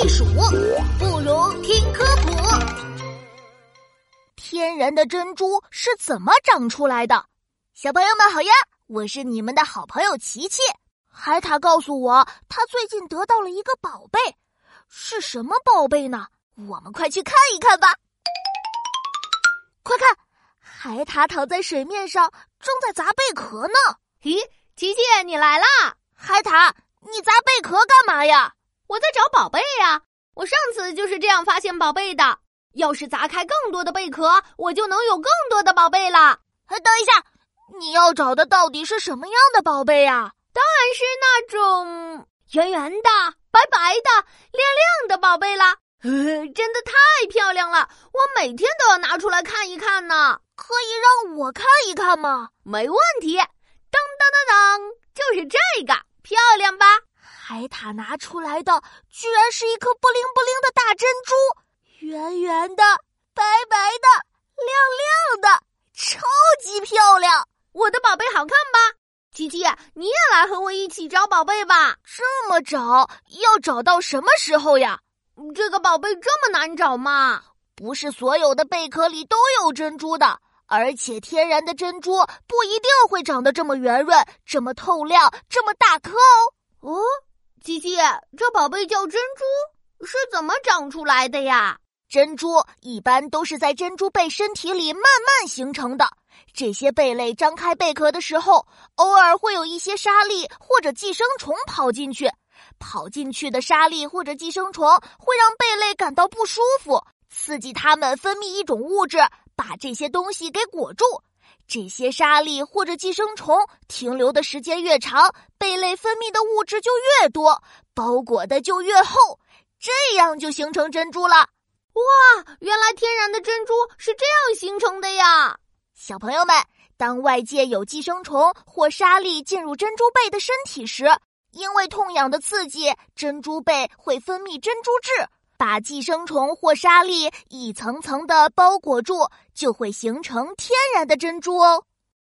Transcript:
避暑，不如听科普。天然的珍珠是怎么长出来的？小朋友们好呀，我是你们的好朋友琪琪。海獭告诉我，他最近得到了一个宝贝，是什么宝贝呢？我们快去看一看吧！快看，海獭躺在水面上，正在砸贝壳呢。咦，琪琪，你来啦！海獭，你砸贝壳干嘛呀？我在找宝贝呀！我上次就是这样发现宝贝的。要是砸开更多的贝壳，我就能有更多的宝贝了。等一下，你要找的到底是什么样的宝贝呀？当然是那种圆圆的、白白的、亮亮的宝贝啦！呃，真的太漂亮了，我每天都要拿出来看一看呢。可以让我看一看吗？没问题。当当当当，就是这个，漂亮吧？海獭拿出来的居然是一颗不灵不灵的大珍珠，圆圆的、白白的、亮亮的，超级漂亮！我的宝贝好看吧？琪琪，你也来和我一起找宝贝吧。这么找，要找到什么时候呀？这个宝贝这么难找吗？不是所有的贝壳里都有珍珠的，而且天然的珍珠不一定会长得这么圆润、这么透亮、这么大颗哦。哦。琪琪，这宝贝叫珍珠，是怎么长出来的呀？珍珠一般都是在珍珠贝身体里慢慢形成的。这些贝类张开贝壳的时候，偶尔会有一些沙粒或者寄生虫跑进去。跑进去的沙粒或者寄生虫会让贝类感到不舒服，刺激它们分泌一种物质，把这些东西给裹住。这些沙粒或者寄生虫停留的时间越长，贝类分泌的物质就越多，包裹的就越厚，这样就形成珍珠了。哇，原来天然的珍珠是这样形成的呀！小朋友们，当外界有寄生虫或沙粒进入珍珠贝的身体时，因为痛痒的刺激，珍珠贝会分泌珍珠质。把寄生虫或沙粒一层层的包裹住，就会形成天然的珍珠哦。